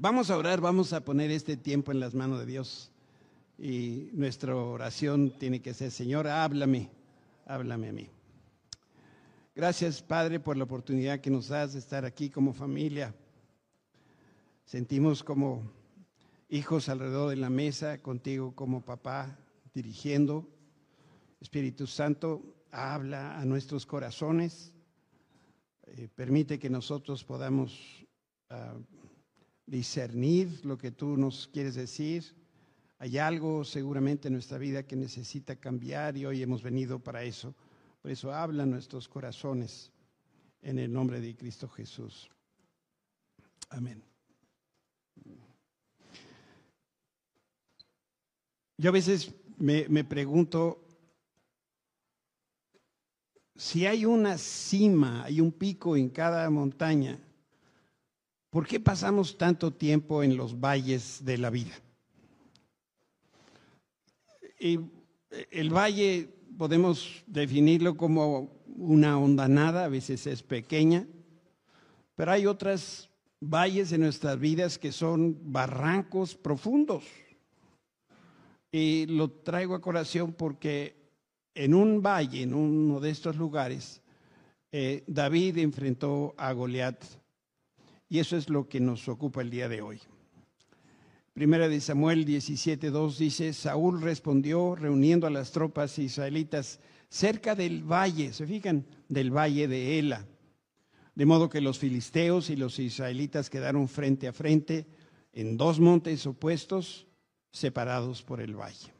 Vamos a orar, vamos a poner este tiempo en las manos de Dios. Y nuestra oración tiene que ser, Señor, háblame, háblame a mí. Gracias, Padre, por la oportunidad que nos das de estar aquí como familia. Sentimos como hijos alrededor de la mesa, contigo como papá, dirigiendo. Espíritu Santo, habla a nuestros corazones. Eh, permite que nosotros podamos ah, discernir lo que tú nos quieres decir. Hay algo seguramente en nuestra vida que necesita cambiar y hoy hemos venido para eso. Por eso habla nuestros corazones en el nombre de Cristo Jesús. Amén. Yo a veces me, me, pregunto si hay una cima, hay un pico en cada montaña, ¿por qué pasamos tanto tiempo en los valles de la vida? Y el valle podemos definirlo como una hondanada, a veces es pequeña, pero hay otras valles en nuestras vidas que son barrancos profundos. Y lo traigo a colación porque en un valle, en uno de estos lugares, eh, David enfrentó a Goliat. Y eso es lo que nos ocupa el día de hoy. Primera de Samuel 17.2 dice, Saúl respondió reuniendo a las tropas israelitas cerca del valle, se fijan, del valle de Ela. De modo que los filisteos y los israelitas quedaron frente a frente en dos montes opuestos, separados por el valle.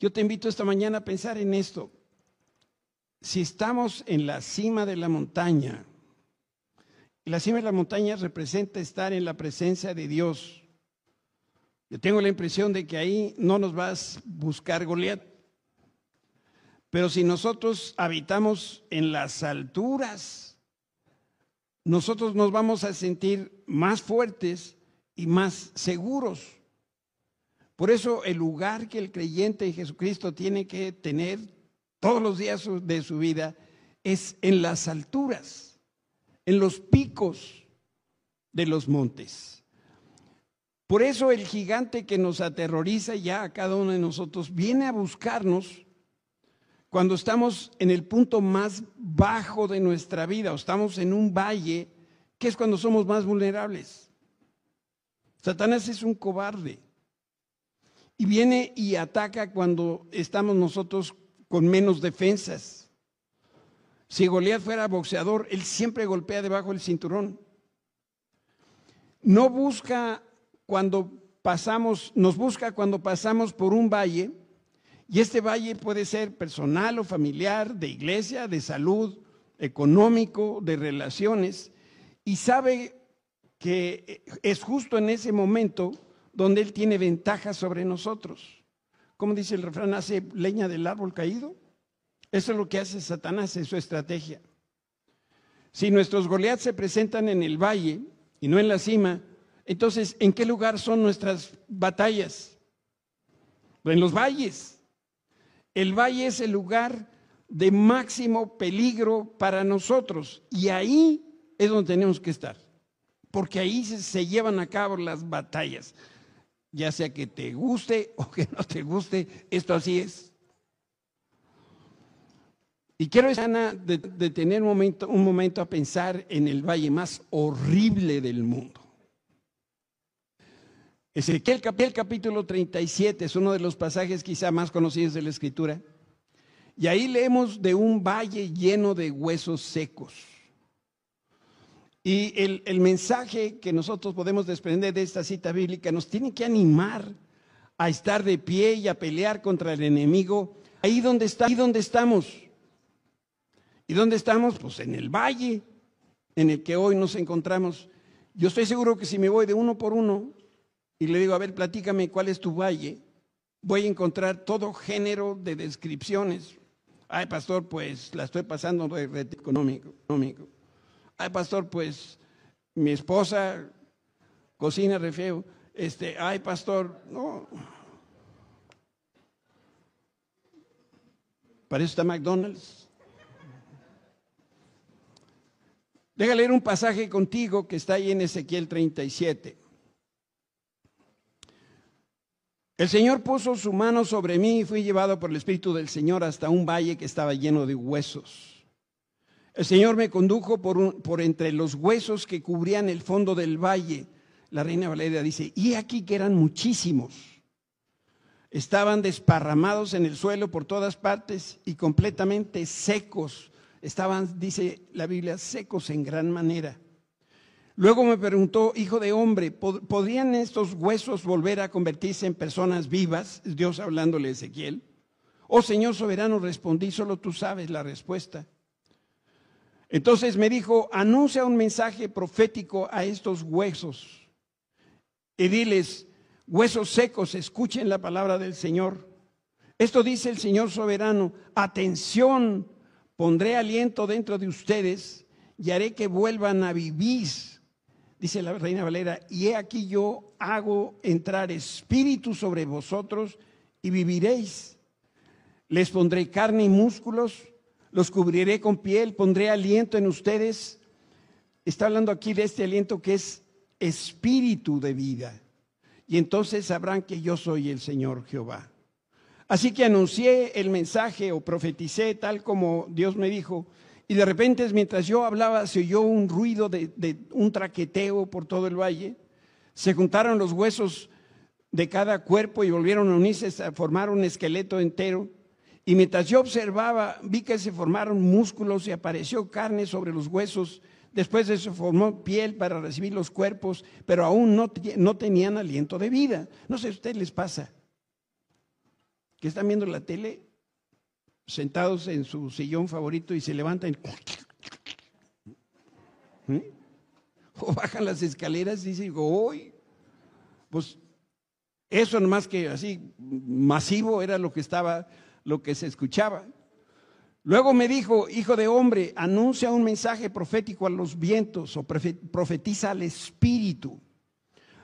Yo te invito esta mañana a pensar en esto. Si estamos en la cima de la montaña, la cima de la montaña representa estar en la presencia de Dios, yo tengo la impresión de que ahí no nos vas a buscar Goliat. Pero si nosotros habitamos en las alturas, nosotros nos vamos a sentir más fuertes y más seguros. Por eso el lugar que el creyente en Jesucristo tiene que tener todos los días de su vida es en las alturas, en los picos de los montes. Por eso el gigante que nos aterroriza ya a cada uno de nosotros viene a buscarnos cuando estamos en el punto más bajo de nuestra vida o estamos en un valle, que es cuando somos más vulnerables. Satanás es un cobarde y viene y ataca cuando estamos nosotros con menos defensas. Si Goliat fuera boxeador, él siempre golpea debajo del cinturón. No busca cuando pasamos, nos busca cuando pasamos por un valle, y este valle puede ser personal o familiar, de iglesia, de salud, económico, de relaciones, y sabe que es justo en ese momento donde Él tiene ventaja sobre nosotros. Como dice el refrán, hace leña del árbol caído. Eso es lo que hace Satanás, es su estrategia. Si nuestros Goliath se presentan en el valle y no en la cima, entonces, ¿en qué lugar son nuestras batallas? En los valles. El valle es el lugar de máximo peligro para nosotros y ahí es donde tenemos que estar, porque ahí se, llevan a cabo las batallas, ya sea que te guste o que no te guste, esto así es. Y quiero, Ana, detener un momento, un momento a pensar en el valle más horrible del mundo. Ezequiel capítulo 37 es uno de los pasajes quizá más conocidos de la escritura. Y ahí leemos de un valle lleno de huesos secos. Y el, el, mensaje que nosotros podemos desprender de esta cita bíblica nos tiene que animar a estar de pie y a pelear contra el enemigo ahí donde está, ahí donde estamos. ¿Y dónde estamos? Pues en el valle en el que hoy nos encontramos. Yo estoy seguro que si me voy de uno por uno, y le digo, a ver, platícame cuál es tu valle, voy a encontrar todo género de descripciones. Ay, pastor, pues la estoy pasando de económico, económico. Ay, pastor, pues mi esposa cocina re feo. Este, ay, pastor, no. Para eso está McDonald's. Deja leer un pasaje contigo que está ahí en Ezequiel 37. El Señor puso su mano sobre mí y fui llevado por el Espíritu del Señor hasta un valle que estaba lleno de huesos. El Señor me condujo por, por entre los huesos que cubrían el fondo del valle. La reina Valeria dice, y aquí que eran muchísimos. Estaban desparramados en el suelo por todas partes y completamente secos. Estaban, dice la Biblia, secos en gran manera. Luego me preguntó, hijo de hombre, ¿podrían estos huesos volver a convertirse en personas vivas? Dios hablándole a Ezequiel. Oh Señor soberano, respondí, solo tú sabes la respuesta. Entonces me dijo, anuncia un mensaje profético a estos huesos y diles, huesos secos, escuchen la palabra del Señor. Esto dice el Señor soberano, atención, pondré aliento dentro de ustedes y haré que vuelvan a vivir dice la reina Valera, y he aquí yo hago entrar espíritu sobre vosotros y viviréis. Les pondré carne y músculos, los cubriré con piel, pondré aliento en ustedes. Está hablando aquí de este aliento que es espíritu de vida. Y entonces sabrán que yo soy el Señor Jehová. Así que anuncié el mensaje o profeticé tal como Dios me dijo y de repente, mientras yo hablaba, se oyó un ruido de, un traqueteo por todo el valle. Se juntaron los huesos de cada cuerpo y volvieron a unirse a formar un esqueleto entero. Y mientras yo observaba, vi que se formaron músculos y apareció carne sobre los huesos. Después de eso formó piel para recibir los cuerpos, pero aún no, no tenían aliento de vida. No sé si a ustedes les pasa. Que están viendo la tele sentados en su sillón favorito y se levantan ¿Mm? o bajan las escaleras y dicen, hoy, pues eso nomás que así masivo era lo que estaba, lo que se escuchaba. Luego me dijo, hijo de hombre, anuncia un mensaje profético a los vientos o profetiza al espíritu.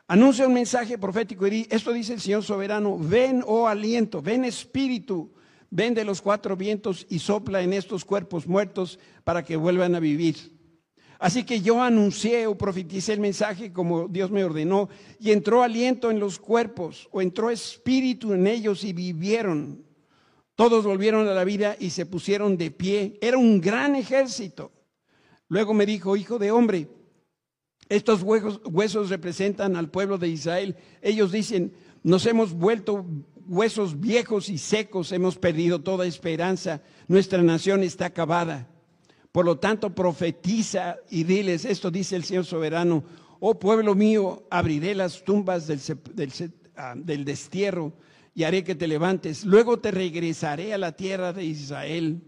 Anuncia un mensaje profético y esto dice el Señor soberano, ven, oh aliento, ven espíritu Vende los cuatro vientos y sopla en estos cuerpos muertos para que vuelvan a vivir. Así que yo anuncié o profeticé el mensaje como Dios me ordenó y entró aliento en los cuerpos o entró espíritu en ellos y vivieron. Todos volvieron a la vida y se pusieron de pie. Era un gran ejército. Luego me dijo, hijo de hombre, estos huesos, representan al pueblo de Israel. Ellos dicen, nos hemos vuelto huesos viejos y secos, hemos perdido toda esperanza, nuestra nación está acabada. Por lo tanto, profetiza y diles, esto dice el Señor soberano, oh pueblo mío, abriré las tumbas del, ah, del destierro y haré que te levantes. Luego te regresaré a la tierra de Israel.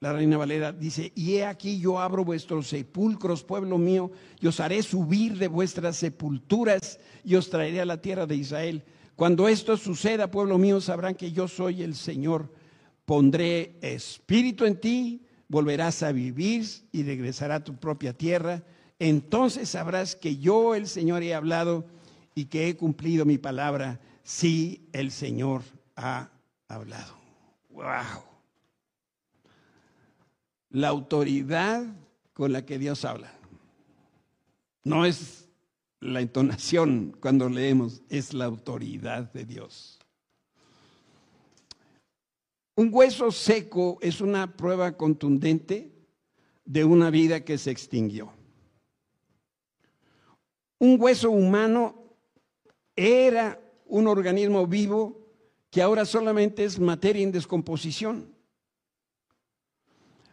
La reina Valera dice, y he aquí yo abro vuestros sepulcros, pueblo mío, y os haré subir de vuestras sepulturas y os traeré a la tierra de Israel. Cuando esto suceda, pueblo mío, sabrán que yo soy el Señor. Pondré espíritu en ti, volverás a vivir y regresará a tu propia tierra. Entonces sabrás que yo, el Señor, he hablado y que he cumplido mi palabra. Si el Señor ha hablado. ¡Wow! La autoridad con la que Dios habla. No es la entonación cuando leemos es la autoridad de Dios. Un hueso seco es una prueba contundente de una vida que se extinguió. Un hueso humano era un organismo vivo que ahora solamente es materia en descomposición.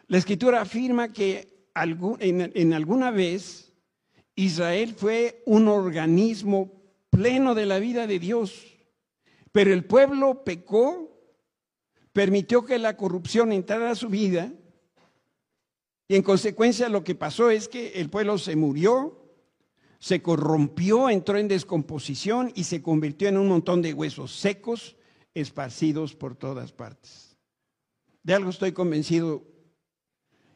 La escritura afirma que en, alguna vez Israel fue un organismo pleno de la vida de Dios, pero el pueblo pecó, permitió que la corrupción entrara a su vida y en consecuencia lo que pasó es que el pueblo se murió, se corrompió, entró en descomposición y se convirtió en un montón de huesos secos esparcidos por todas partes. De algo estoy convencido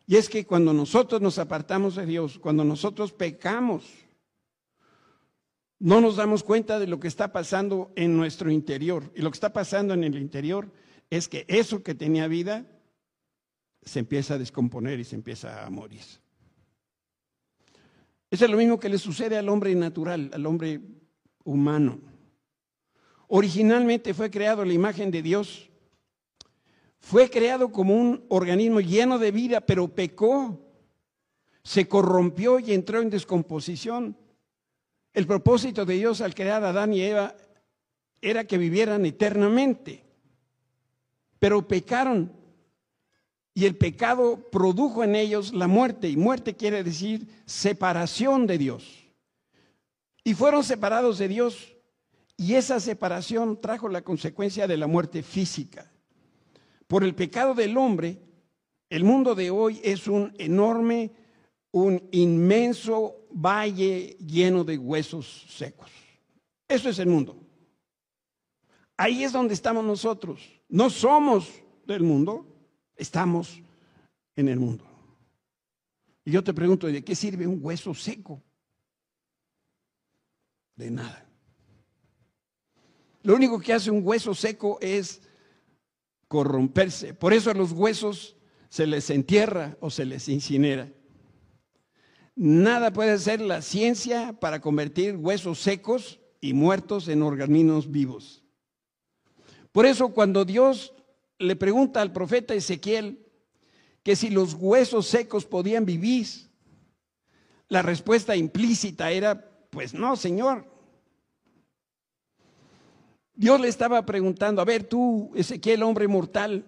y es que cuando nosotros nos apartamos de Dios, cuando nosotros pecamos, no nos damos cuenta de lo que está pasando en nuestro interior. Y lo que está pasando en el interior es que eso que tenía vida se empieza a descomponer y se empieza a morir. Eso es lo mismo que le sucede al hombre natural, al hombre humano. Originalmente fue creado la imagen de Dios. Fue creado como un organismo lleno de vida, pero pecó. Se corrompió y entró en descomposición. El propósito de Dios al crear a Adán y Eva era que vivieran eternamente. Pero pecaron y el pecado produjo en ellos la muerte, y muerte quiere decir separación de Dios. Y fueron separados de Dios, y esa separación trajo la consecuencia de la muerte física. Por el pecado del hombre, el mundo de hoy es un enorme, un inmenso valle lleno de huesos secos. Eso es el mundo. Ahí es donde estamos nosotros. No somos del mundo, Estamos en el mundo. Y yo te pregunto, ¿de qué sirve un hueso seco? De nada. Lo único que hace un hueso seco es corromperse. Por eso a los huesos se les entierra o se les incinera. Nada puede hacer la ciencia para convertir huesos secos y muertos en organismos vivos. Por eso cuando Dios le pregunta al profeta Ezequiel que si los huesos secos podían vivir. La respuesta implícita era, pues no, Señor. Dios le estaba preguntando, a ver tú, Ezequiel, hombre mortal,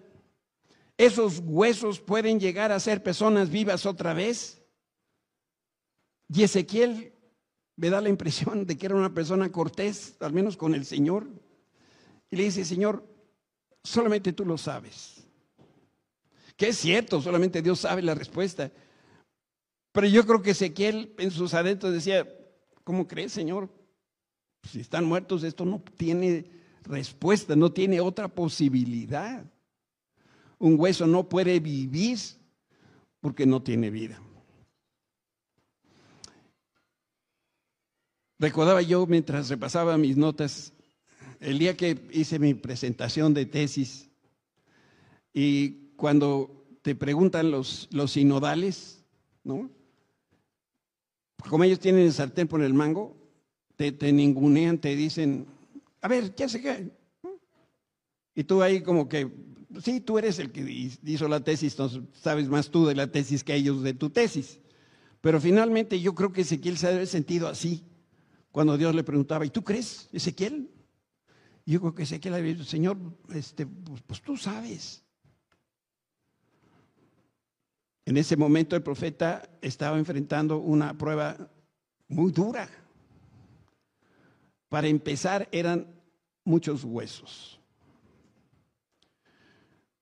¿esos huesos pueden llegar a ser personas vivas otra vez? Y Ezequiel me da la impresión de que era una persona cortés, al menos con el Señor. Y le dice, Señor, solamente tú lo sabes. Que es cierto, solamente Dios sabe la respuesta. Pero yo creo que Ezequiel en sus adentros decía, ¿cómo crees, Señor? Si están muertos, esto no tiene respuesta, no tiene otra posibilidad. Un hueso no puede vivir porque no tiene vida. Recordaba yo mientras repasaba mis notas el día que hice mi presentación de tesis y cuando te preguntan los, los sinodales, ¿no? Como ellos tienen el sartén por el mango, te, te ningunean, te dicen, a ver, ¿qué hace qué? Y tú ahí como que, sí, tú eres el que hizo la tesis, entonces sabes más tú de la tesis que ellos de tu tesis. Pero finalmente yo creo que Ezequiel se ha sentido así cuando Dios le preguntaba, ¿y tú crees, Ezequiel? Yo creo que sé que la Señor, este, pues, pues tú sabes. En ese momento el profeta estaba enfrentando una prueba muy dura. Para empezar, eran muchos huesos.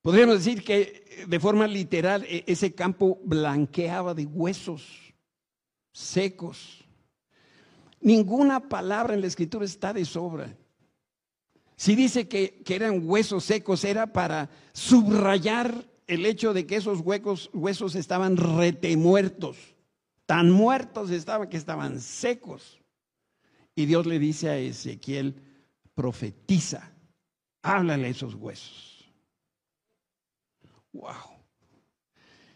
Podríamos decir que de forma literal e, ese campo blanqueaba de huesos secos. Ninguna palabra en la escritura está de sobra. Si dice que, eran huesos secos, era para subrayar el hecho de que esos huecos, huesos estaban retemuertos. Tan muertos estaban que estaban secos. Y Dios le dice a Ezequiel, profetiza, háblale a esos huesos. Wow.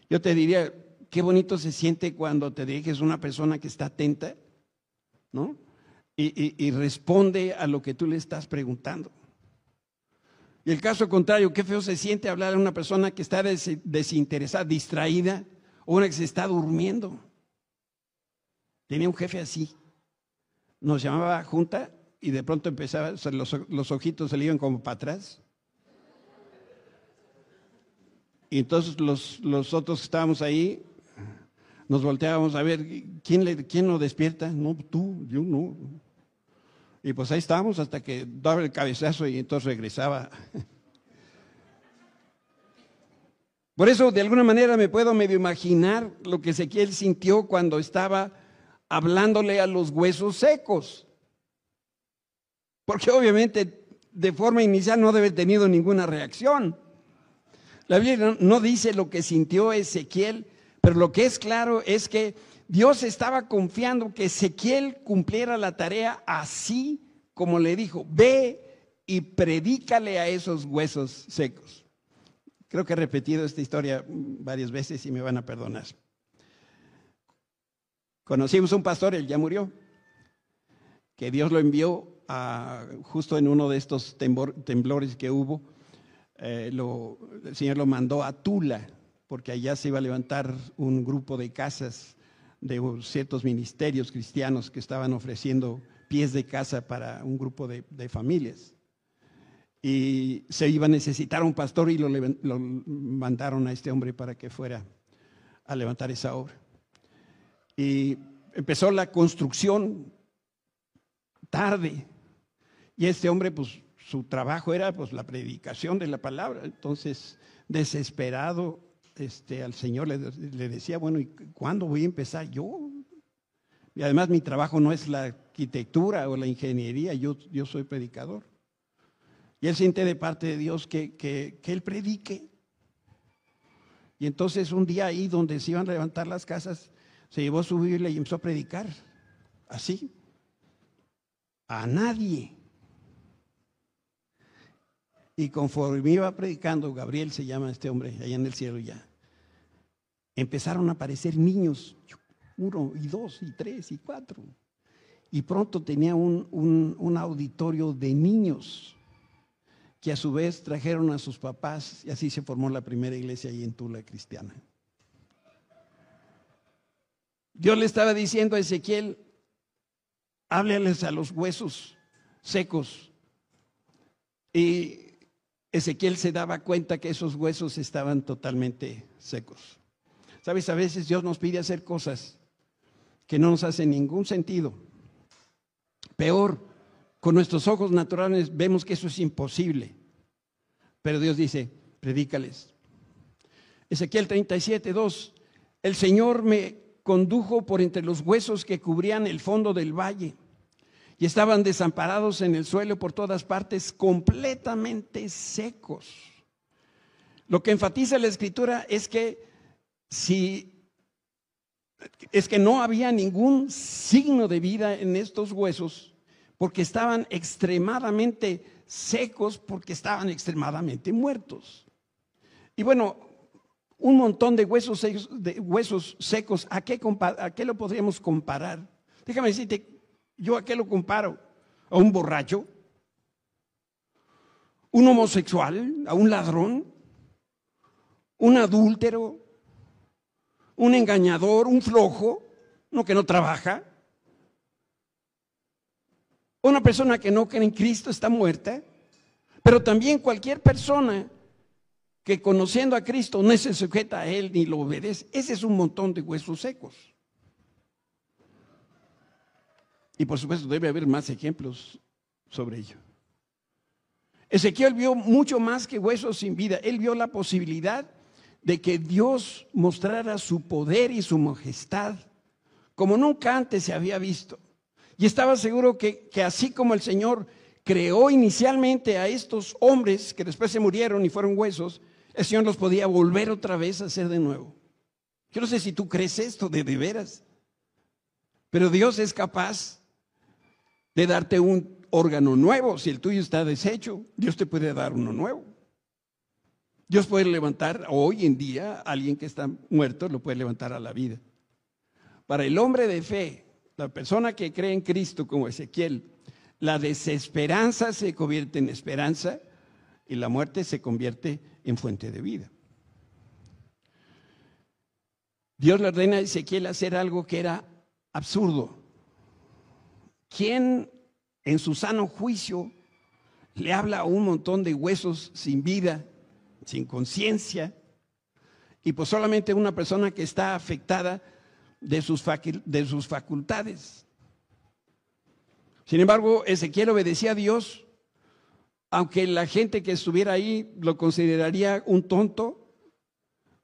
Yo te diría, qué bonito se siente cuando te diriges a una persona que está atenta, ¿no? y, responde a lo que tú le estás preguntando. Y el caso contrario, qué feo se siente hablar a una persona que está desinteresada, distraída, o una que se está durmiendo. Tenía un jefe así. Nos llamaba junta y de pronto empezaba, los, los ojitos se le iban como para atrás. Y entonces los, los otros estábamos ahí nos volteábamos a ver, ¿quién, le, ¿quién lo despierta? No, tú, yo no. Y pues ahí estábamos hasta que daba el cabezazo y entonces regresaba. Por eso, de alguna manera, me puedo medio imaginar lo que Ezequiel sintió cuando estaba hablándole a los huesos secos. Porque obviamente, de forma inicial, no debe haber tenido ninguna reacción. La Biblia no dice lo que sintió Ezequiel, pero lo que es claro es que Dios estaba confiando que Ezequiel cumpliera la tarea así como le dijo, ve y predícale a esos huesos secos. Creo que he repetido esta historia varias veces y me van a perdonar. Conocimos un pastor, él ya murió, que Dios lo envió a, justo en uno de estos temblores que hubo. Eh, el Señor lo mandó a Tula, porque allá se iba a levantar un grupo de casas de ciertos ministerios cristianos que estaban ofreciendo pies de casa para un grupo de, familias. Y se iba a necesitar un pastor y lo, lo mandaron a este hombre para que fuera a levantar esa obra. Y empezó la construcción tarde. Y este hombre, pues su trabajo era pues la predicación de la palabra. Entonces, desesperado, este, al Señor le, decía, bueno, ¿y cuándo voy a empezar yo? Y además mi trabajo no es la arquitectura o la ingeniería, yo, yo soy predicador. Y él siente de parte de Dios que, que, que él predique. Y entonces un día ahí donde se iban a levantar las casas, se llevó su Biblia y empezó a predicar. Así. A nadie. Y conforme iba predicando, Gabriel se llama este hombre, allá en el cielo ya, empezaron a aparecer niños, uno y dos y tres y cuatro. Y pronto tenía un, un auditorio de niños que a su vez trajeron a sus papás y así se formó la primera iglesia ahí en Tula cristiana. Dios le estaba diciendo a Ezequiel, hábleles a los huesos secos. Y Ezequiel se daba cuenta que esos huesos estaban totalmente secos. Sabes, a veces Dios nos pide hacer cosas que no nos hacen ningún sentido. Peor, con nuestros ojos naturales vemos que eso es imposible. Pero Dios dice, predícales. Ezequiel 37, 2, el Señor me condujo por entre los huesos que cubrían el fondo del valle y estaban desamparados en el suelo por todas partes, completamente secos. Lo que enfatiza la escritura es que si es que no había ningún signo de vida en estos huesos porque estaban extremadamente secos, porque estaban extremadamente muertos. Y bueno, un montón de huesos secos, de huesos secos ¿a, qué ¿a qué lo podríamos comparar? Déjame decirte, ¿yo a qué lo comparo? ¿A un borracho? ¿Un homosexual? ¿A un ladrón? ¿Un adúltero? ¿Un engañador? ¿Un flojo? ¿Uno que no trabaja? Una persona que no cree en Cristo está muerta, pero también cualquier persona que conociendo a Cristo no se sujeta a Él ni lo obedece, ese es un montón de huesos secos. Y por supuesto debe haber más ejemplos sobre ello. Ezequiel vio mucho más que huesos sin vida. Él vio la posibilidad de que Dios mostrara su poder y su majestad como nunca antes se había visto. Y estaba seguro que, que así como el Señor creó inicialmente a estos hombres que después se murieron y fueron huesos, el Señor los podía volver otra vez a hacer de nuevo. Yo no sé si tú crees esto de, de veras, pero Dios es capaz de darte un órgano nuevo. Si el tuyo está deshecho, Dios te puede dar uno nuevo. Dios puede levantar hoy en día a alguien que está muerto, lo puede levantar a la vida. Para el hombre de fe, la persona que cree en Cristo como Ezequiel, la desesperanza se convierte en esperanza y la muerte se convierte en fuente de vida. Dios le ordena a Ezequiel hacer algo que era absurdo. ¿Quién en su sano juicio le habla a un montón de huesos sin vida, sin conciencia? Y pues solamente una persona que está afectada de sus, de sus facultades. Sin embargo, Ezequiel obedecía a Dios aunque la gente que estuviera ahí lo consideraría un tonto,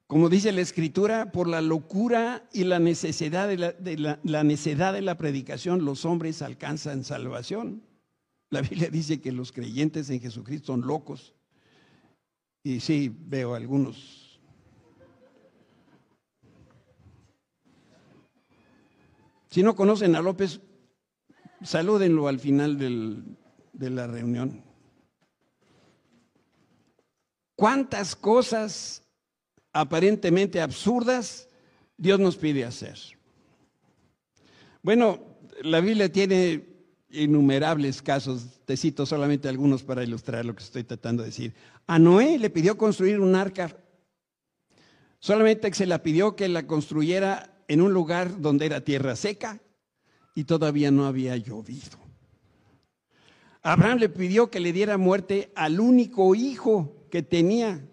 como dice la escritura, por la locura y la necesidad de la, necedad de la predicación, los hombres alcanzan salvación. La Biblia dice que los creyentes en Jesucristo son locos. Y sí, veo algunos. Si no conocen a López, salúdenlo al final de la reunión. ¿Cuántas cosas aparentemente absurdas Dios nos pide hacer? Bueno, la Biblia tiene innumerables casos, te cito solamente algunos para ilustrar lo que estoy tratando de decir. A Noé le pidió construir un arca, solamente se la pidió que la construyera en un lugar donde era tierra seca y todavía no había llovido. Abraham le pidió que le diera muerte al único hijo que tenía,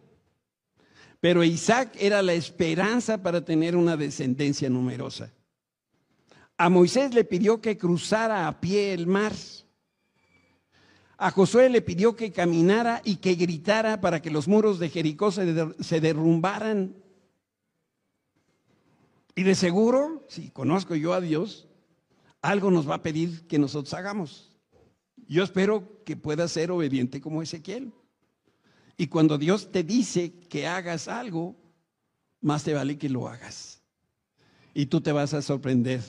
pero Isaac era la esperanza para tener una descendencia numerosa. A Moisés le pidió que cruzara a pie el mar. A Josué le pidió que caminara y que gritara para que los muros de Jericó se, derrumbaran. Y de seguro, si conozco yo a Dios, algo nos va a pedir que nosotros hagamos. Yo espero que pueda ser obediente como Ezequiel. Y cuando Dios te dice que hagas algo, más te vale que lo hagas. Y tú te vas a sorprender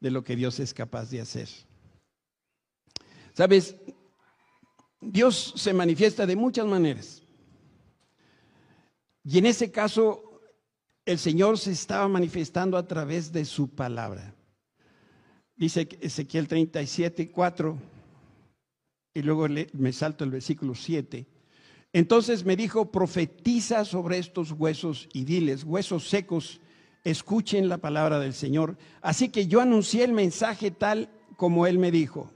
de lo que Dios es capaz de hacer. Sabes, Dios se manifiesta de muchas maneras. Y en ese caso, el Señor se estaba manifestando a través de su palabra. Dice Ezequiel 37, 4, y luego me salto el versículo 7. Entonces me dijo, profetiza sobre estos huesos y diles, huesos secos, escuchen la palabra del Señor. Así que yo anuncié el mensaje tal como Él me dijo.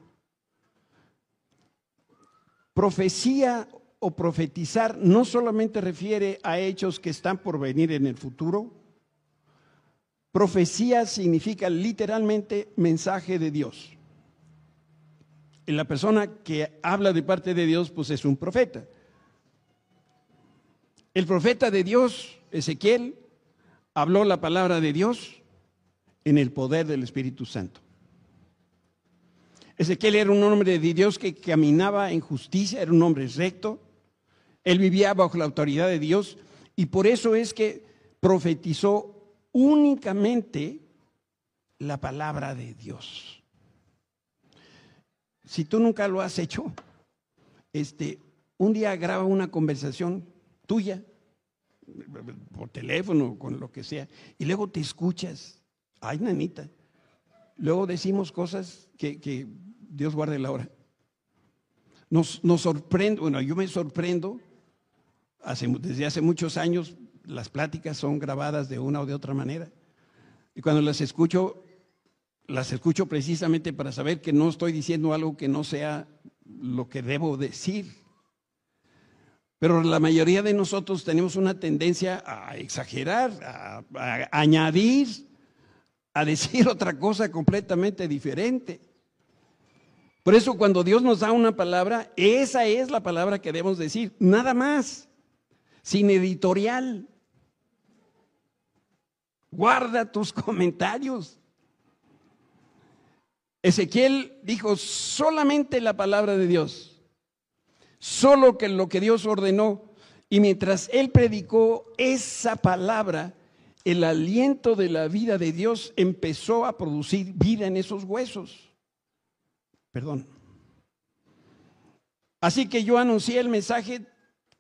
Profecía o profetizar no solamente refiere a hechos que están por venir en el futuro. Profecía significa literalmente mensaje de Dios. Y la persona que habla de parte de Dios, pues es un profeta. El profeta de Dios, Ezequiel, habló la palabra de Dios en el poder del Espíritu Santo. Ezequiel era un hombre de Dios que caminaba en justicia, era un hombre recto, él vivía bajo la autoridad de Dios y por eso es que profetizó únicamente la palabra de Dios. Si tú nunca lo has hecho, este, un día graba una conversación tuya por teléfono, con lo que sea, y luego te escuchas, ay, nanita. Luego decimos cosas que, Dios guarde la hora. Nos, nos sorprende, bueno, yo me sorprendo, hace, desde hace muchos años las pláticas son grabadas de una o de otra manera. Y cuando las escucho, las escucho precisamente para saber que no estoy diciendo algo que no sea lo que debo decir. Pero la mayoría de nosotros tenemos una tendencia a exagerar, a, añadir, a decir otra cosa completamente diferente. Por eso cuando Dios nos da una palabra, esa es la palabra que debemos decir, nada más, sin editorial. Guarda tus comentarios. Ezequiel dijo solamente la palabra de Dios solo que lo que Dios ordenó. Y mientras él predicó esa palabra, el aliento de la vida de Dios empezó a producir vida en esos huesos. Perdón. Así que yo anuncié el mensaje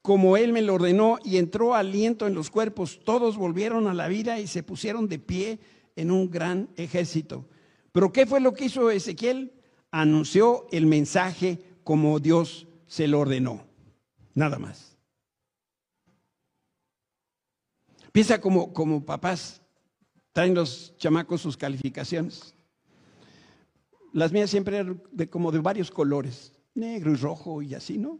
como él me lo ordenó y entró aliento en los cuerpos. Todos volvieron a la vida y se pusieron de pie en un gran ejército. Pero ¿qué fue lo que hizo Ezequiel? Anunció el mensaje como Dios se lo ordenó. Nada más. Piensa como, como papás, traen los chamacos sus calificaciones. Las mías siempre eran de, como de varios colores, negro y rojo y así, ¿no?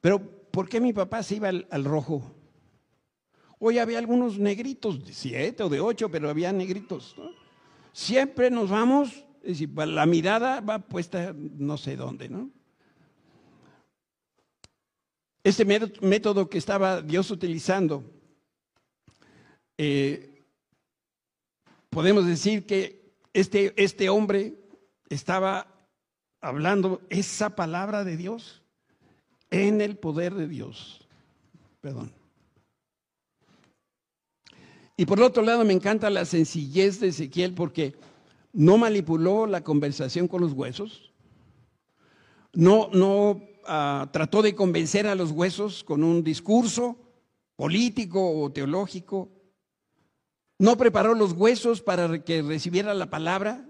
Pero ¿por qué mi papá se iba al, rojo? Hoy había algunos negritos de siete o de ocho, pero había negritos. Siempre nos vamos, es decir, la mirada va puesta no sé dónde, ¿no? Este método que estaba Dios utilizando, eh, podemos decir que este, este hombre estaba hablando esa palabra de Dios en el poder de Dios. Perdón. Y por otro lado, me encanta la sencillez de Ezequiel porque no manipuló la conversación con los huesos, no, no Ah, trató de convencer a los huesos con un discurso político o teológico. No preparó los huesos para que recibiera la palabra,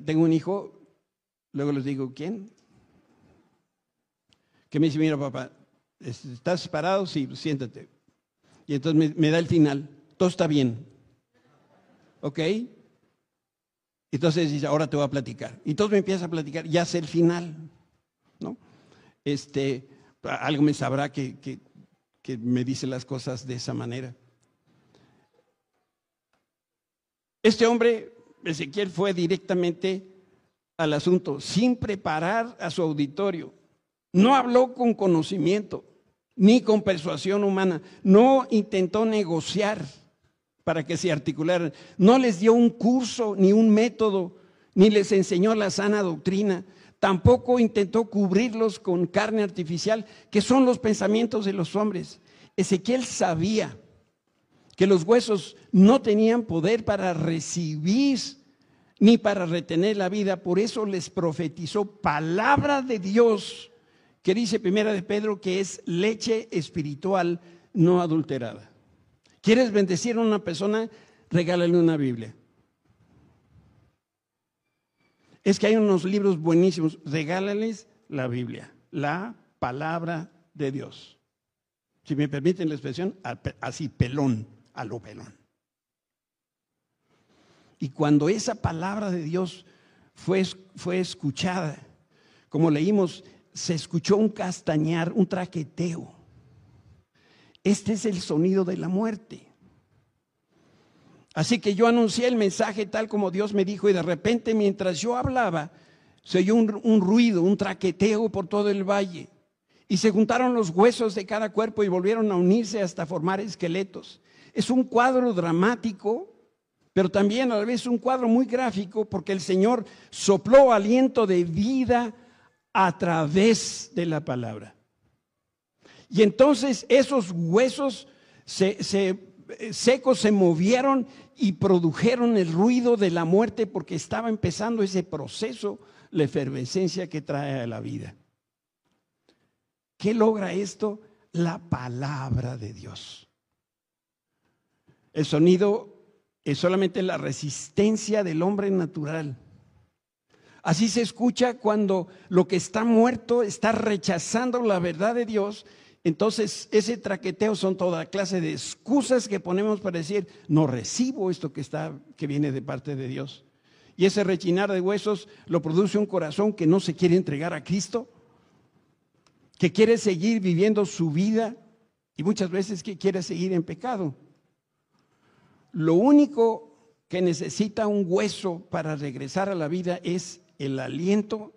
tengo un hijo, luego les digo, ¿quién? Que me dice, mira papá, ¿estás parado? Sí, siéntate. Y entonces me, da el final, todo está bien. ¿Ok? Entonces dice, ahora te voy a platicar. Y entonces me empieza a platicar, ya sé el final. Este, algo me sabrá que, que me dice las cosas de esa manera. Este hombre, Ezequiel, fue directamente al asunto, sin preparar a su auditorio. No habló con conocimiento, ni con persuasión humana. No intentó negociar para que se articularan. No les dio un curso, ni un método, ni les enseñó la sana doctrina. Tampoco intentó cubrirlos con carne artificial, que son los pensamientos de los hombres. Ezequiel sabía que los huesos no tenían poder para recibir ni para retener la vida, por eso les profetizó palabra de Dios, que dice primera de Pedro que es leche espiritual no adulterada. ¿Quieres bendecir a una persona? Regálale una Biblia. Es que hay unos libros buenísimos, regálales la Biblia, la palabra de Dios. Si me permiten la expresión, así pelón a lo pelón. Y cuando esa palabra de Dios fue, fue escuchada, como leímos, se escuchó un castañar, un traqueteo. Este es el sonido de la muerte. Así que yo anuncié el mensaje tal como Dios me dijo y de repente mientras yo hablaba, se oyó un, ruido, un traqueteo por todo el valle. Y se juntaron los huesos de cada cuerpo y volvieron a unirse hasta formar esqueletos. Es un cuadro dramático, pero también a la vez un cuadro muy gráfico porque el Señor sopló aliento de vida a través de la palabra. Y entonces esos huesos secos se movieron y produjeron el ruido de la muerte porque estaba empezando ese proceso, la efervescencia que trae a la vida. ¿Qué logra esto? La palabra de Dios. El sonido es solamente la resistencia del hombre natural. Así se escucha cuando lo que está muerto está rechazando la verdad de Dios. Entonces, ese traqueteo son toda clase de excusas que ponemos para decir, no recibo esto que está que viene de parte de Dios. Y ese rechinar de huesos lo produce un corazón que no se quiere entregar a Cristo, que quiere seguir viviendo su vida y muchas veces que quiere seguir en pecado. Lo único que necesita un hueso para regresar a la vida es el aliento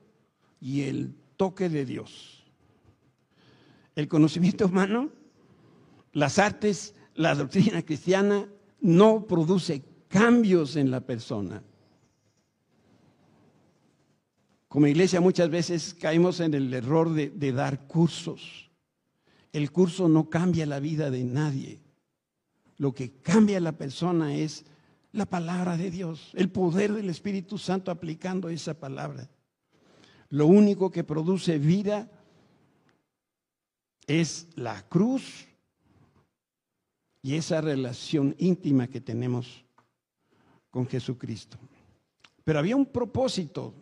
y el toque de Dios. El conocimiento humano, las artes, la doctrina cristiana no produce cambios en la persona. Como iglesia muchas veces caemos en el error de, dar cursos. El curso no cambia la vida de nadie. Lo que cambia a la persona es la palabra de Dios, el poder del Espíritu Santo aplicando esa palabra. Lo único que produce vida es la cruz y esa relación íntima que tenemos con Jesucristo. Pero había un propósito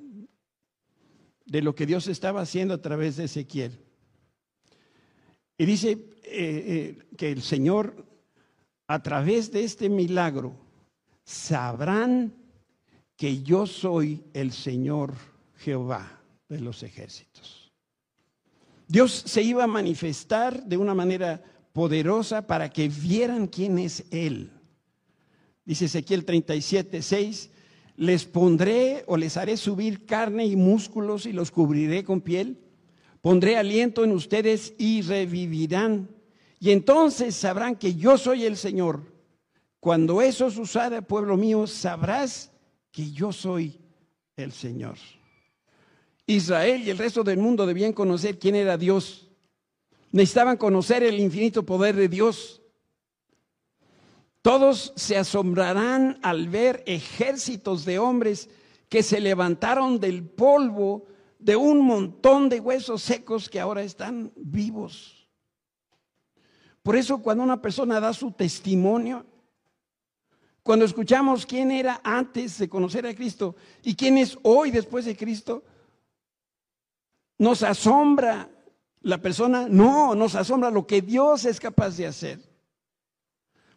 de lo que Dios estaba haciendo a través de Ezequiel. Y dice eh, eh, que el Señor a través de este milagro sabrán que yo soy el Señor Jehová de los ejércitos. Dios se iba a manifestar de una manera poderosa para que vieran quién es Él. Dice Ezequiel 37, 6, les pondré o les haré subir carne y músculos y los cubriré con piel. Pondré aliento en ustedes y revivirán y entonces sabrán que yo soy el Señor. Cuando eso suceda, pueblo mío, sabrás que yo soy el Señor. Israel y el resto del mundo debían conocer quién era Dios. Necesitaban conocer el infinito poder de Dios. Todos se asombrarán al ver ejércitos de hombres que se levantaron del polvo de un montón de huesos secos que ahora están vivos. Por eso cuando una persona da su testimonio, Cuando escuchamos quién era antes de conocer a Cristo y quién es hoy después de Cristo, nos asombra la persona, no, nos asombra lo que Dios es capaz de hacer.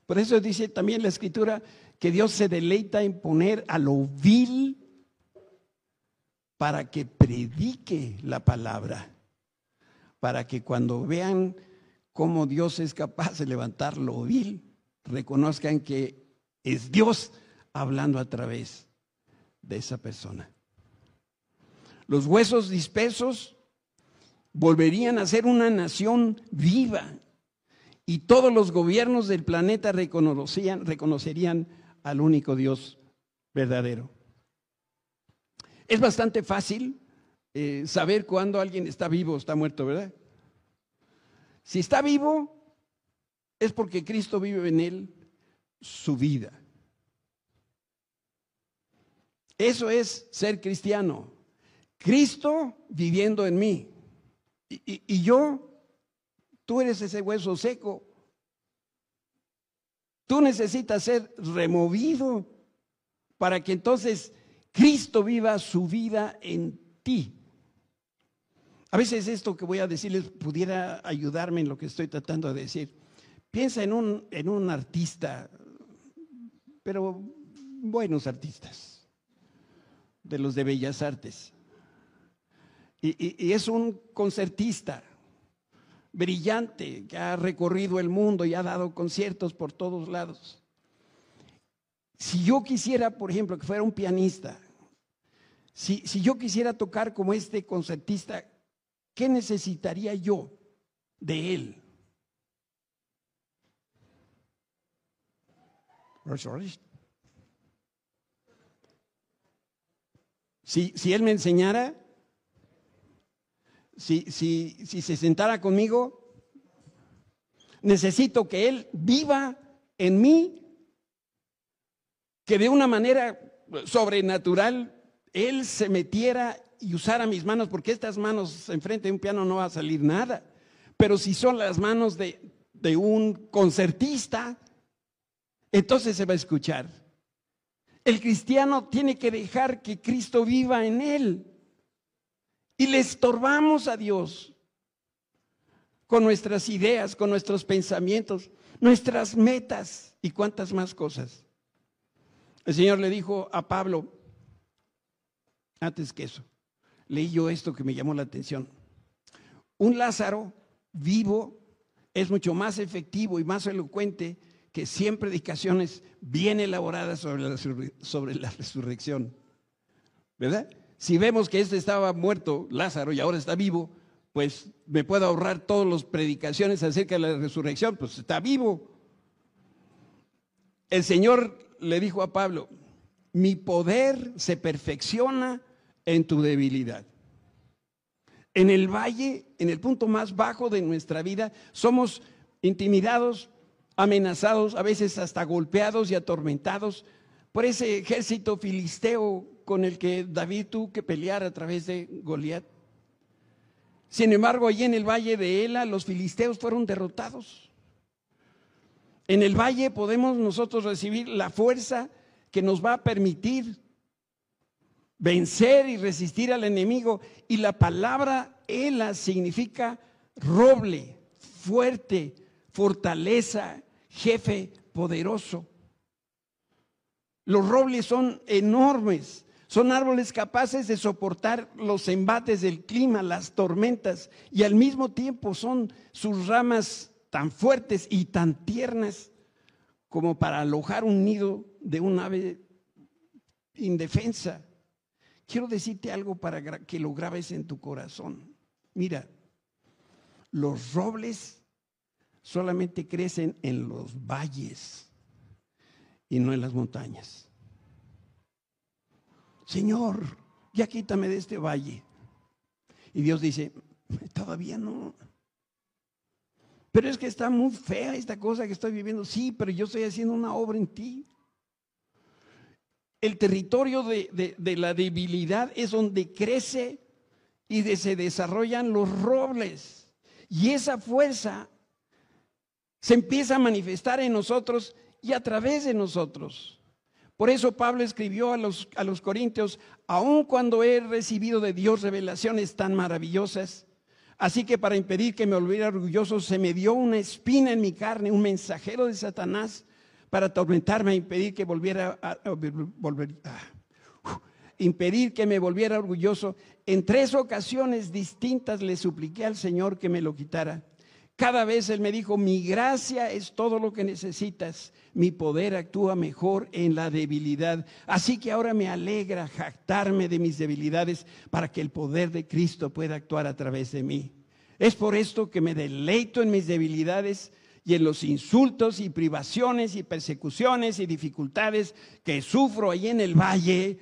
Por eso dice también la escritura que Dios se deleita en poner a lo vil para que predique la palabra, para que cuando vean cómo Dios es capaz de levantar lo vil, reconozcan que es Dios hablando a través de esa persona. Los huesos dispersos volverían a ser una nación viva y todos los gobiernos del planeta reconocerían, reconocerían al único Dios verdadero. Es bastante fácil eh, saber cuándo alguien está vivo o está muerto, ¿verdad? Si está vivo, es porque Cristo vive en él su vida. Eso es ser cristiano. Cristo viviendo en mí. Y, yo, tú eres ese hueso seco. Tú necesitas ser removido para que entonces Cristo viva su vida en ti. A veces esto que voy a decirles pudiera ayudarme en lo que estoy tratando de decir. Piensa en un, en un artista, pero buenos artistas, de los de bellas artes. Y, es un concertista brillante que ha recorrido el mundo y ha dado conciertos por todos lados. Si yo quisiera, por ejemplo, que fuera un pianista, si, si yo quisiera tocar como este concertista, ¿qué necesitaría yo de él? Si, si él me enseñara, si, si, si se sentara conmigo, necesito que Él viva en mí, que de una manera sobrenatural Él se metiera y usara mis manos, porque estas manos enfrente de un piano no va a salir nada. Pero si son las manos de, de un concertista, entonces se va a escuchar. El cristiano tiene que dejar que Cristo viva en él y le estorbamos a Dios con nuestras ideas, con nuestros pensamientos, nuestras metas y cuantas más cosas. El Señor le dijo a Pablo, antes que eso, leí yo esto que me llamó la atención. Un Lázaro vivo es mucho más efectivo y más elocuente que 100 predicaciones bien elaboradas sobre la, sobre la resurrección. ¿Verdad? Si vemos que este estaba muerto, Lázaro, y ahora está vivo, pues me puedo ahorrar todas las predicaciones acerca de la resurrección, pues está vivo. El Señor le dijo a Pablo, mi poder se perfecciona en tu debilidad. En el valle, en el punto más bajo de nuestra vida, somos intimidados, amenazados, a veces hasta golpeados y atormentados por ese ejército filisteo con el que David tuvo que pelear a través de Goliat. Sin embargo, allí en el valle de Ela, los filisteos fueron derrotados. En el valle podemos nosotros recibir la fuerza que nos va a permitir vencer y resistir al enemigo. Y la palabra Ela significa roble, fuerte, fortaleza, jefe poderoso. Los robles son enormes son árboles capaces de soportar los embates del clima, las tormentas, y al mismo tiempo son sus ramas tan fuertes y tan tiernas como para alojar un nido de un ave indefensa. Quiero decirte algo para que lo grabes en tu corazón. Mira, los robles solamente crecen en los valles y no en las montañas. Señor, ya quítame de este valle. Y Dios dice, todavía no. Pero es que está muy fea esta cosa que estoy viviendo. Sí, pero yo estoy haciendo una obra en ti. El territorio de, la debilidad es donde crece y se desarrollan los robles. Y esa fuerza se empieza a manifestar en nosotros y a través de nosotros. Por eso Pablo escribió a los, a los Corintios, aun cuando he recibido de Dios revelaciones tan maravillosas, así que para impedir que me volviera orgulloso, se me dio una espina en mi carne, un mensajero de Satanás, para atormentarme, impedir que volviera a, volver, impedir que me volviera orgulloso. En tres ocasiones distintas le supliqué al Señor que me lo quitara. Cada vez Él me dijo, mi gracia es todo lo que necesitas, mi poder actúa mejor en la debilidad. Así que ahora me alegra jactarme de mis debilidades para que el poder de Cristo pueda actuar a través de mí. Es por esto que me deleito en mis debilidades y en los insultos y privaciones y persecuciones y dificultades que sufro ahí en el valle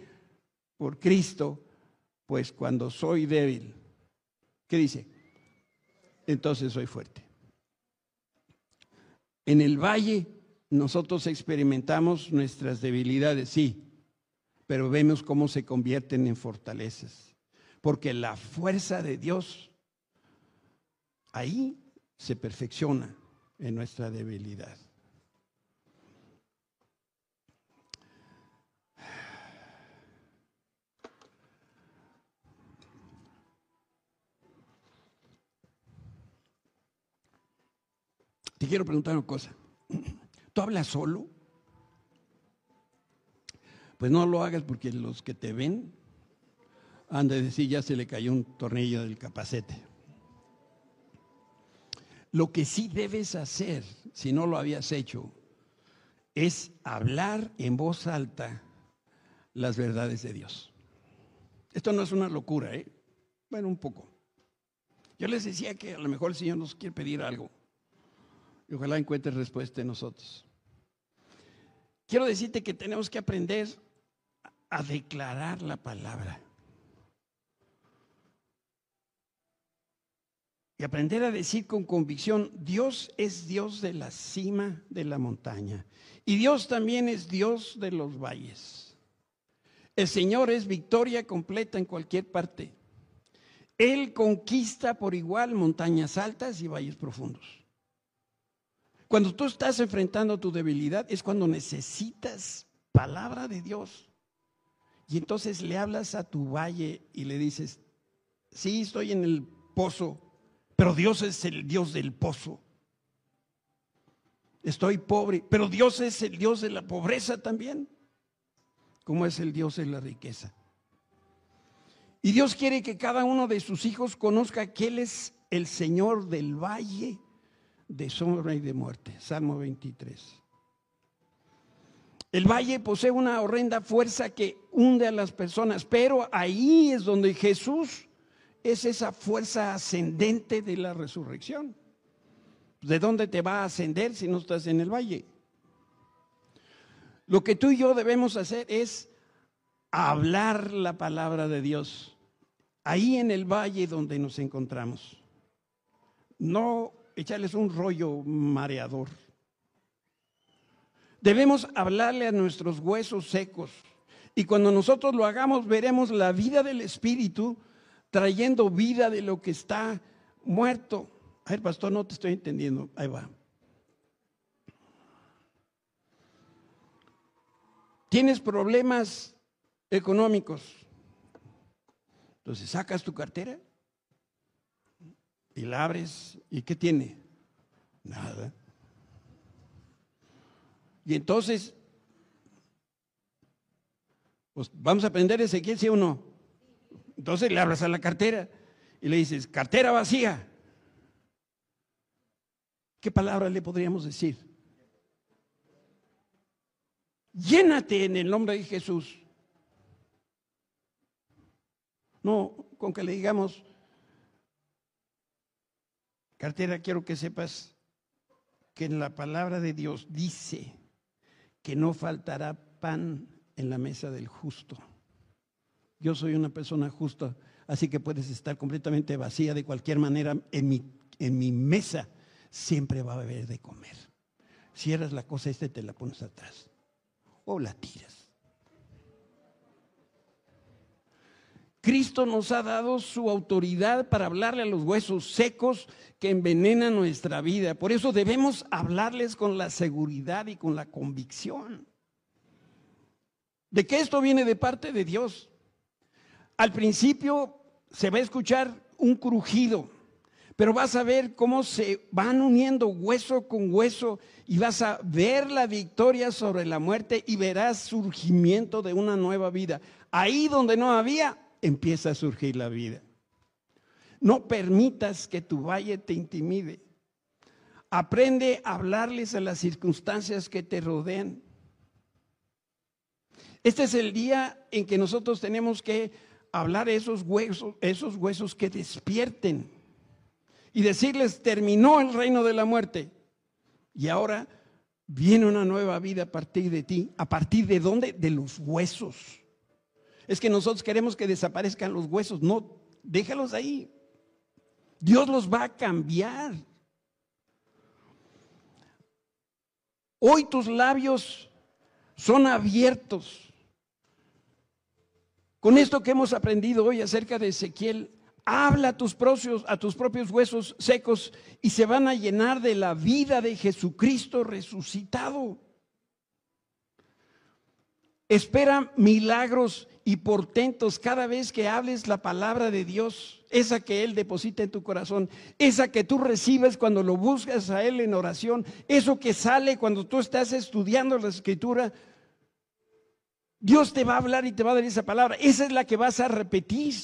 por Cristo, pues cuando soy débil, ¿qué dice? Entonces soy fuerte. En el valle nosotros experimentamos nuestras debilidades, sí, pero vemos cómo se convierten en fortalezas. Porque la fuerza de Dios ahí se perfecciona en nuestra debilidad. Te quiero preguntar una cosa. ¿Tú hablas solo? Pues no lo hagas porque los que te ven han de decir ya se le cayó un tornillo del capacete. Lo que sí debes hacer, si no lo habías hecho, es hablar en voz alta las verdades de Dios. Esto no es una locura, ¿eh? Bueno, un poco. Yo les decía que a lo mejor el Señor nos quiere pedir algo ojalá encuentre respuesta en nosotros. Quiero decirte que tenemos que aprender a declarar la palabra. Y aprender a decir con convicción, Dios es Dios de la cima de la montaña. Y Dios también es Dios de los valles. El Señor es victoria completa en cualquier parte. Él conquista por igual montañas altas y valles profundos. Cuando tú estás enfrentando tu debilidad es cuando necesitas palabra de Dios. Y entonces le hablas a tu valle y le dices, sí, estoy en el pozo, pero Dios es el Dios del pozo. Estoy pobre, pero Dios es el Dios de la pobreza también, como es el Dios de la riqueza. Y Dios quiere que cada uno de sus hijos conozca que Él es el Señor del valle de sombra y de muerte. Salmo 23. El valle posee una horrenda fuerza que hunde a las personas, pero ahí es donde Jesús es esa fuerza ascendente de la resurrección. ¿De dónde te va a ascender si no estás en el valle? Lo que tú y yo debemos hacer es hablar la palabra de Dios, ahí en el valle donde nos encontramos. No echarles un rollo mareador. Debemos hablarle a nuestros huesos secos. Y cuando nosotros lo hagamos, veremos la vida del Espíritu trayendo vida de lo que está muerto. A ver, pastor, no te estoy entendiendo. Ahí va. Tienes problemas económicos. Entonces sacas tu cartera y la abres, ¿y qué tiene? Nada. Y entonces, pues vamos a aprender Ezequiel, ¿sí? Entonces le abras a la cartera y le dices, cartera vacía. ¿Qué palabra le podríamos decir? Llénate en el nombre de Jesús. No, con que le digamos, Cartera, quiero que sepas que en la palabra de Dios dice que no faltará pan en la mesa del justo. Yo soy una persona justa, así que puedes estar completamente vacía de cualquier manera. En mi, en mi mesa siempre va a haber de comer. Cierras la cosa esta y te la pones atrás. O la tiras. Cristo nos ha dado su autoridad para hablarle a los huesos secos que envenenan nuestra vida. Por eso debemos hablarles con la seguridad y con la convicción. de que esto viene de parte de Dios. Al principio se va a escuchar un crujido, pero vas a ver cómo se van uniendo hueso con hueso y vas a ver la victoria sobre la muerte y verás surgimiento de una nueva vida. Ahí donde no había, empieza a surgir la vida. No permitas que tu valle te intimide. Aprende a hablarles a las circunstancias que te rodean. Este es el día en que nosotros tenemos que hablar esos huesos, esos huesos que despierten y decirles, terminó el reino de la muerte. Y ahora viene una nueva vida a partir de ti. ¿A partir de dónde? De los huesos. Es que nosotros queremos que desaparezcan los huesos. No, déjalos ahí. Dios los va a cambiar. Hoy tus labios son abiertos. Con esto que hemos aprendido hoy acerca de Ezequiel, habla a tus, propios, a tus propios huesos secos y se van a llenar de la vida de Jesucristo resucitado. Espera milagros y portentos cada vez que hables la palabra de Dios, esa que Él deposita en tu corazón, esa que tú recibes cuando lo buscas a Él en oración, eso que sale cuando tú estás estudiando la escritura. Dios te va a hablar y te va a dar esa palabra. Esa es la que vas a repetir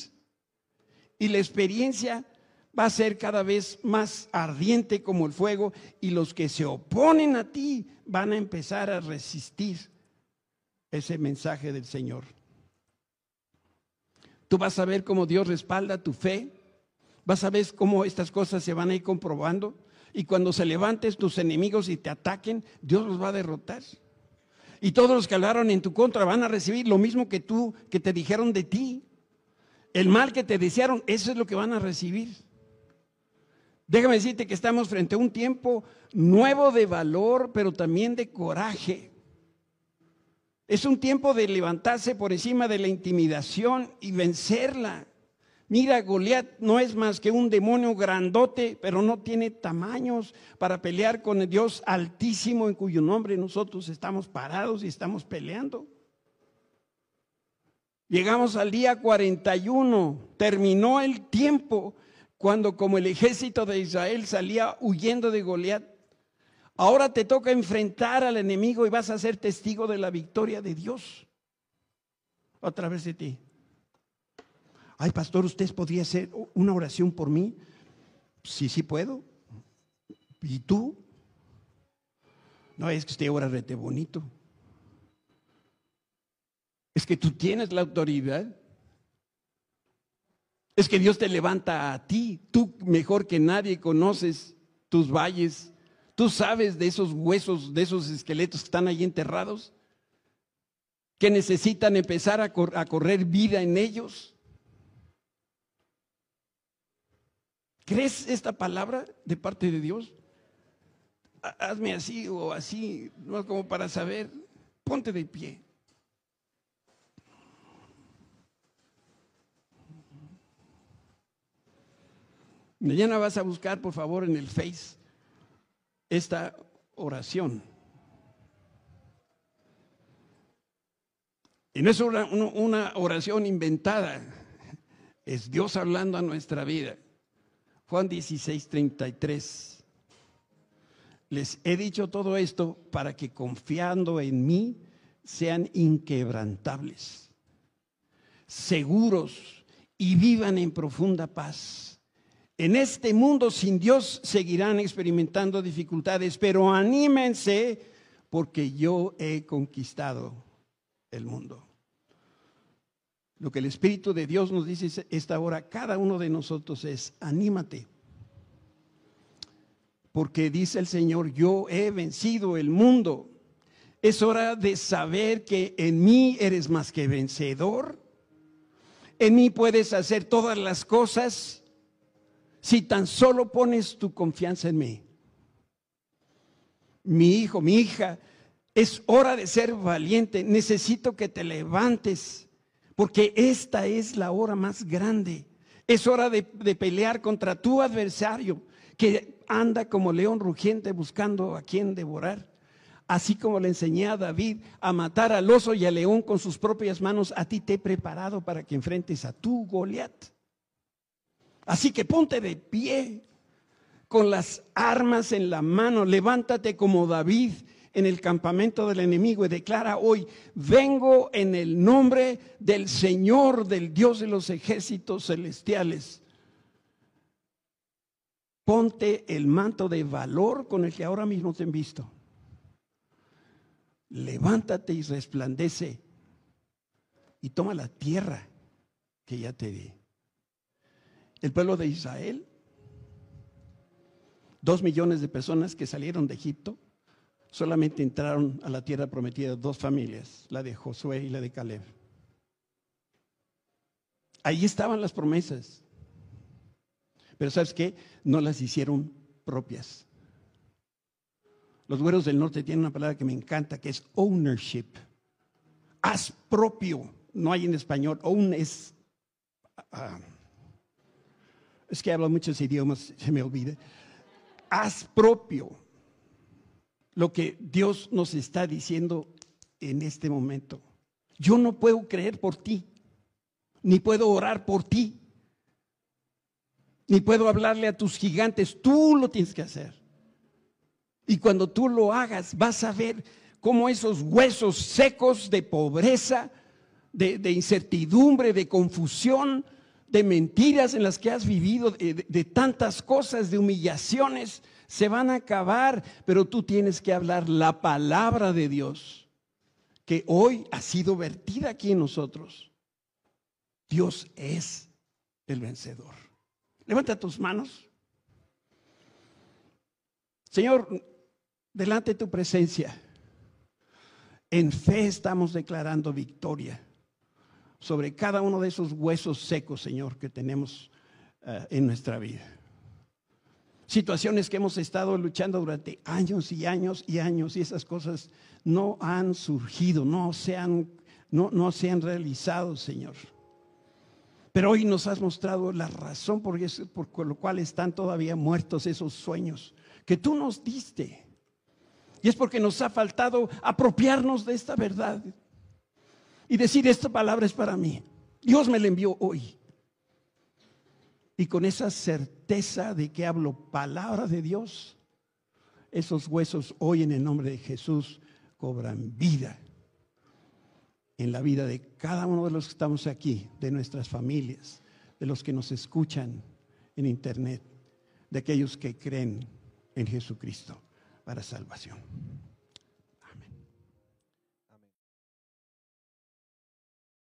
y la experiencia va a ser cada vez más ardiente como el fuego y los que se oponen a ti van a empezar a resistir ese mensaje del Señor. Tú vas a ver cómo Dios respalda tu fe, vas a ver cómo estas cosas se van a ir comprobando y cuando se levantes tus enemigos y te ataquen, Dios los va a derrotar. Y todos los que hablaron en tu contra van a recibir lo mismo que tú, que te dijeron de ti. El mal que te desearon, eso es lo que van a recibir. Déjame decirte que estamos frente a un tiempo nuevo de valor, pero también de coraje. Es un tiempo de levantarse por encima de la intimidación y vencerla. Mira, Goliat no es más que un demonio grandote, pero no tiene tamaños para pelear con el Dios altísimo en cuyo nombre nosotros estamos parados y estamos peleando. Llegamos al día 41, terminó el tiempo cuando como el ejército de Israel salía huyendo de Goliat. Ahora te toca enfrentar al enemigo y vas a ser testigo de la victoria de Dios a través de ti. Ay, pastor, ¿usted podría hacer una oración por mí? Sí, sí puedo. ¿Y tú? No, es que usted ora rete bonito. Es que tú tienes la autoridad. Es que Dios te levanta a ti. Tú mejor que nadie conoces tus valles. Tú sabes de esos huesos, de esos esqueletos que están ahí enterrados, que necesitan empezar a, correr vida en ellos. ¿Crees esta palabra de parte de Dios? Hazme así o así, no como para saber. Ponte de pie. Mañana vas a buscar, por favor, en el Face esta oración. Y no es una, oración inventada, es Dios hablando a nuestra vida. Juan 16, 33. Les he dicho todo esto para que confiando en mí sean inquebrantables, seguros y vivan en profunda paz en este mundo sin Dios seguirán experimentando dificultades, pero anímense porque yo he conquistado el mundo. Lo que el Espíritu de Dios nos dice esta hora, cada uno de nosotros es, anímate. Porque dice el Señor, yo he vencido el mundo. Es hora de saber que en mí eres más que vencedor. En mí puedes hacer todas las cosas si tan solo pones tu confianza en mí. Mi hijo, mi hija, es hora de ser valiente. Necesito que te levantes, porque esta es la hora más grande. Es hora de, pelear contra tu adversario, que anda como león rugiente buscando a quien devorar. Así como le enseñé a David a matar al oso y al león con sus propias manos, a ti te he preparado para que enfrentes a tu Goliat. Así que ponte de pie con las armas en la mano, levántate como David en el campamento del enemigo y declara hoy, vengo en el nombre del Señor, del Dios de los ejércitos celestiales. Ponte el manto de valor con el que ahora mismo te he visto levántate y resplandece y toma la tierra que ya te di. El pueblo de Israel, dos millones de personas que salieron de Egipto, solamente entraron a la tierra prometida dos familias, la de Josué y la de Caleb. Ahí estaban las promesas. Pero ¿sabes qué? No las hicieron propias. Los güeros del norte tienen una palabra que me encanta, que es ownership. Haz propio. No hay en español. Own es... Ah, es que hablo muchos idiomas, se me olvida. Haz propio lo que Dios nos está diciendo en este momento. Yo no puedo creer por ti, ni puedo orar por ti, ni puedo hablarle a tus gigantes. Tú lo tienes que hacer. Y cuando tú lo hagas, vas a ver cómo esos huesos secos de pobreza, de, incertidumbre, de confusión, de mentiras en las que has vivido, de, tantas cosas, de humillaciones, se van a acabar, pero tú tienes que hablar la palabra de Dios, que hoy ha sido vertida aquí en nosotros. Dios es el vencedor. Levanta tus manos. Señor, delante de tu presencia. En fe estamos declarando victoria sobre cada uno de esos huesos secos, Señor, que tenemos eh, en nuestra vida. Situaciones que hemos estado luchando durante años y años y años y esas cosas no han surgido, no se han, no, no se han realizado, Señor. Pero hoy nos has mostrado la razón por, por lo cual están todavía muertos esos sueños que tú nos diste y es porque nos ha faltado apropiarnos de esta verdad y decir, esta palabra es para mí. Dios me la envió hoy. Y con esa certeza de que hablo palabra de Dios, esos huesos hoy en el nombre de Jesús cobran vida en la vida de cada uno de los que estamos aquí, de nuestras familias, de los que nos escuchan en internet, de aquellos que creen en Jesucristo para salvación.